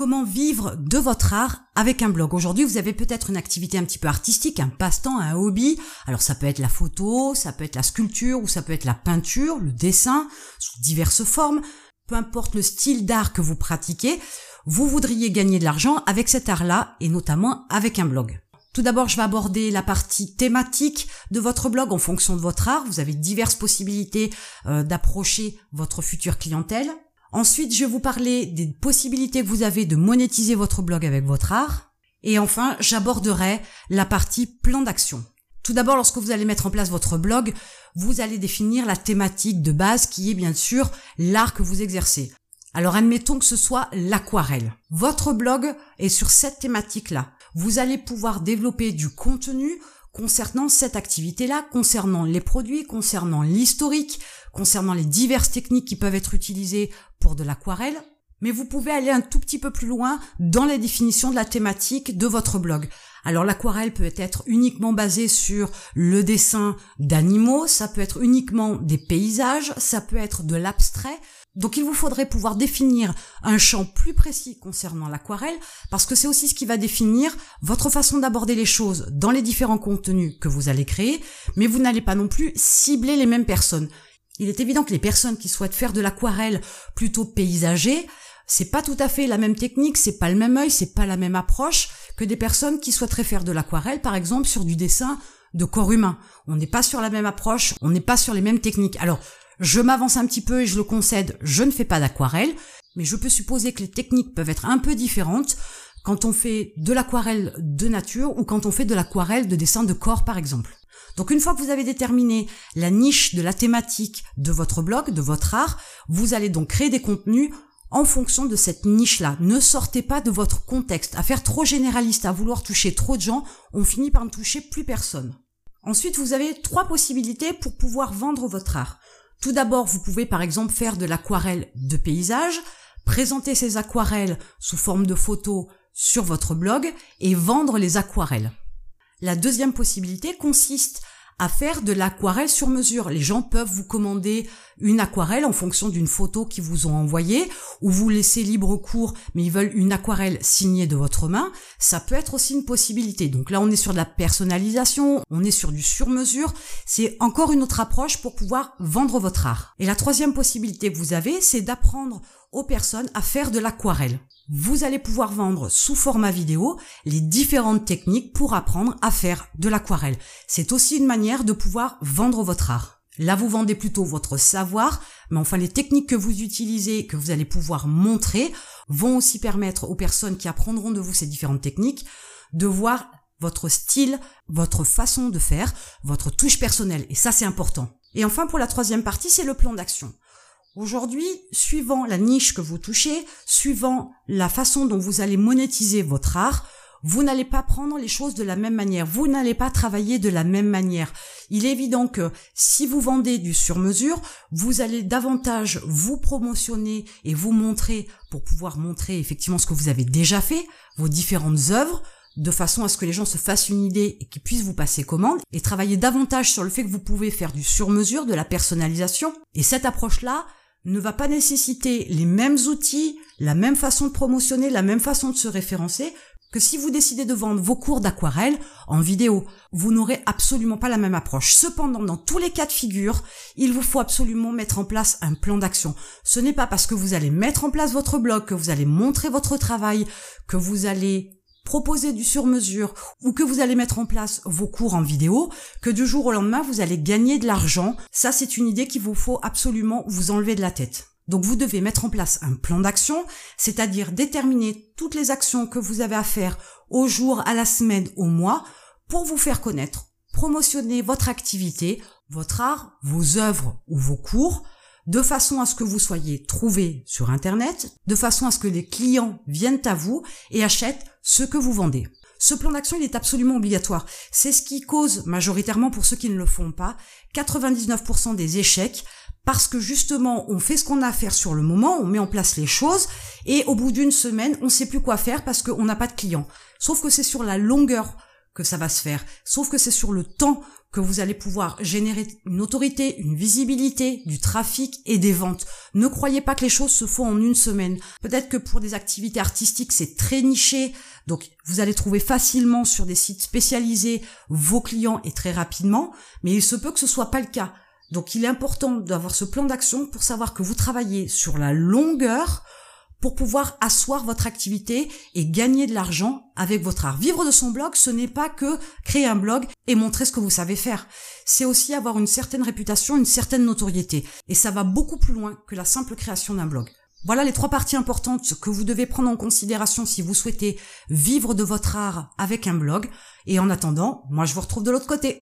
comment vivre de votre art avec un blog. Aujourd'hui, vous avez peut-être une activité un petit peu artistique, un passe-temps, un hobby. Alors ça peut être la photo, ça peut être la sculpture ou ça peut être la peinture, le dessin, sous diverses formes. Peu importe le style d'art que vous pratiquez, vous voudriez gagner de l'argent avec cet art-là et notamment avec un blog. Tout d'abord, je vais aborder la partie thématique de votre blog en fonction de votre art. Vous avez diverses possibilités euh, d'approcher votre future clientèle. Ensuite, je vais vous parler des possibilités que vous avez de monétiser votre blog avec votre art. Et enfin, j'aborderai la partie plan d'action. Tout d'abord, lorsque vous allez mettre en place votre blog, vous allez définir la thématique de base qui est bien sûr l'art que vous exercez. Alors admettons que ce soit l'aquarelle. Votre blog est sur cette thématique-là. Vous allez pouvoir développer du contenu concernant cette activité-là, concernant les produits, concernant l'historique, concernant les diverses techniques qui peuvent être utilisées pour de l'aquarelle, mais vous pouvez aller un tout petit peu plus loin dans la définition de la thématique de votre blog. Alors l'aquarelle peut être uniquement basée sur le dessin d'animaux, ça peut être uniquement des paysages, ça peut être de l'abstrait, donc il vous faudrait pouvoir définir un champ plus précis concernant l'aquarelle, parce que c'est aussi ce qui va définir votre façon d'aborder les choses dans les différents contenus que vous allez créer, mais vous n'allez pas non plus cibler les mêmes personnes. Il est évident que les personnes qui souhaitent faire de l'aquarelle plutôt paysagée, c'est pas tout à fait la même technique, c'est pas le même œil, c'est pas la même approche que des personnes qui souhaiteraient faire de l'aquarelle, par exemple, sur du dessin de corps humain. On n'est pas sur la même approche, on n'est pas sur les mêmes techniques. Alors, je m'avance un petit peu et je le concède, je ne fais pas d'aquarelle, mais je peux supposer que les techniques peuvent être un peu différentes quand on fait de l'aquarelle de nature ou quand on fait de l'aquarelle de dessin de corps par exemple. Donc une fois que vous avez déterminé la niche de la thématique de votre blog, de votre art, vous allez donc créer des contenus en fonction de cette niche-là. Ne sortez pas de votre contexte. À faire trop généraliste, à vouloir toucher trop de gens, on finit par ne toucher plus personne. Ensuite, vous avez trois possibilités pour pouvoir vendre votre art. Tout d'abord, vous pouvez par exemple faire de l'aquarelle de paysage, présenter ces aquarelles sous forme de photos sur votre blog et vendre les aquarelles. La deuxième possibilité consiste à faire de l'aquarelle sur mesure. Les gens peuvent vous commander une aquarelle en fonction d'une photo qu'ils vous ont envoyée, ou vous laissez libre cours, mais ils veulent une aquarelle signée de votre main. Ça peut être aussi une possibilité. Donc là, on est sur de la personnalisation, on est sur du sur-mesure. C'est encore une autre approche pour pouvoir vendre votre art. Et la troisième possibilité que vous avez, c'est d'apprendre aux personnes à faire de l'aquarelle. Vous allez pouvoir vendre sous format vidéo les différentes techniques pour apprendre à faire de l'aquarelle. C'est aussi une manière de pouvoir vendre votre art. Là, vous vendez plutôt votre savoir, mais enfin les techniques que vous utilisez, que vous allez pouvoir montrer, vont aussi permettre aux personnes qui apprendront de vous ces différentes techniques de voir votre style, votre façon de faire, votre touche personnelle. Et ça, c'est important. Et enfin, pour la troisième partie, c'est le plan d'action. Aujourd'hui, suivant la niche que vous touchez, suivant la façon dont vous allez monétiser votre art, vous n'allez pas prendre les choses de la même manière, vous n'allez pas travailler de la même manière. Il est évident que si vous vendez du sur-mesure, vous allez davantage vous promotionner et vous montrer pour pouvoir montrer effectivement ce que vous avez déjà fait, vos différentes œuvres, de façon à ce que les gens se fassent une idée et qu'ils puissent vous passer commande, et travailler davantage sur le fait que vous pouvez faire du sur-mesure, de la personnalisation. Et cette approche-là, ne va pas nécessiter les mêmes outils, la même façon de promotionner, la même façon de se référencer que si vous décidez de vendre vos cours d'aquarelle en vidéo. Vous n'aurez absolument pas la même approche. Cependant, dans tous les cas de figure, il vous faut absolument mettre en place un plan d'action. Ce n'est pas parce que vous allez mettre en place votre blog, que vous allez montrer votre travail, que vous allez proposer du sur-mesure ou que vous allez mettre en place vos cours en vidéo, que du jour au lendemain, vous allez gagner de l'argent. Ça, c'est une idée qu'il vous faut absolument vous enlever de la tête. Donc vous devez mettre en place un plan d'action, c'est-à-dire déterminer toutes les actions que vous avez à faire au jour, à la semaine, au mois, pour vous faire connaître, promotionner votre activité, votre art, vos œuvres ou vos cours, de façon à ce que vous soyez trouvé sur Internet, de façon à ce que les clients viennent à vous et achètent ce que vous vendez. Ce plan d'action, il est absolument obligatoire. C'est ce qui cause, majoritairement pour ceux qui ne le font pas, 99% des échecs, parce que justement, on fait ce qu'on a à faire sur le moment, on met en place les choses, et au bout d'une semaine, on ne sait plus quoi faire parce qu'on n'a pas de clients. Sauf que c'est sur la longueur que ça va se faire. Sauf que c'est sur le temps que vous allez pouvoir générer une autorité, une visibilité, du trafic et des ventes. Ne croyez pas que les choses se font en une semaine. Peut-être que pour des activités artistiques, c'est très niché. Donc, vous allez trouver facilement sur des sites spécialisés vos clients et très rapidement. Mais il se peut que ce soit pas le cas. Donc, il est important d'avoir ce plan d'action pour savoir que vous travaillez sur la longueur pour pouvoir asseoir votre activité et gagner de l'argent avec votre art. Vivre de son blog, ce n'est pas que créer un blog et montrer ce que vous savez faire. C'est aussi avoir une certaine réputation, une certaine notoriété. Et ça va beaucoup plus loin que la simple création d'un blog. Voilà les trois parties importantes que vous devez prendre en considération si vous souhaitez vivre de votre art avec un blog. Et en attendant, moi je vous retrouve de l'autre côté.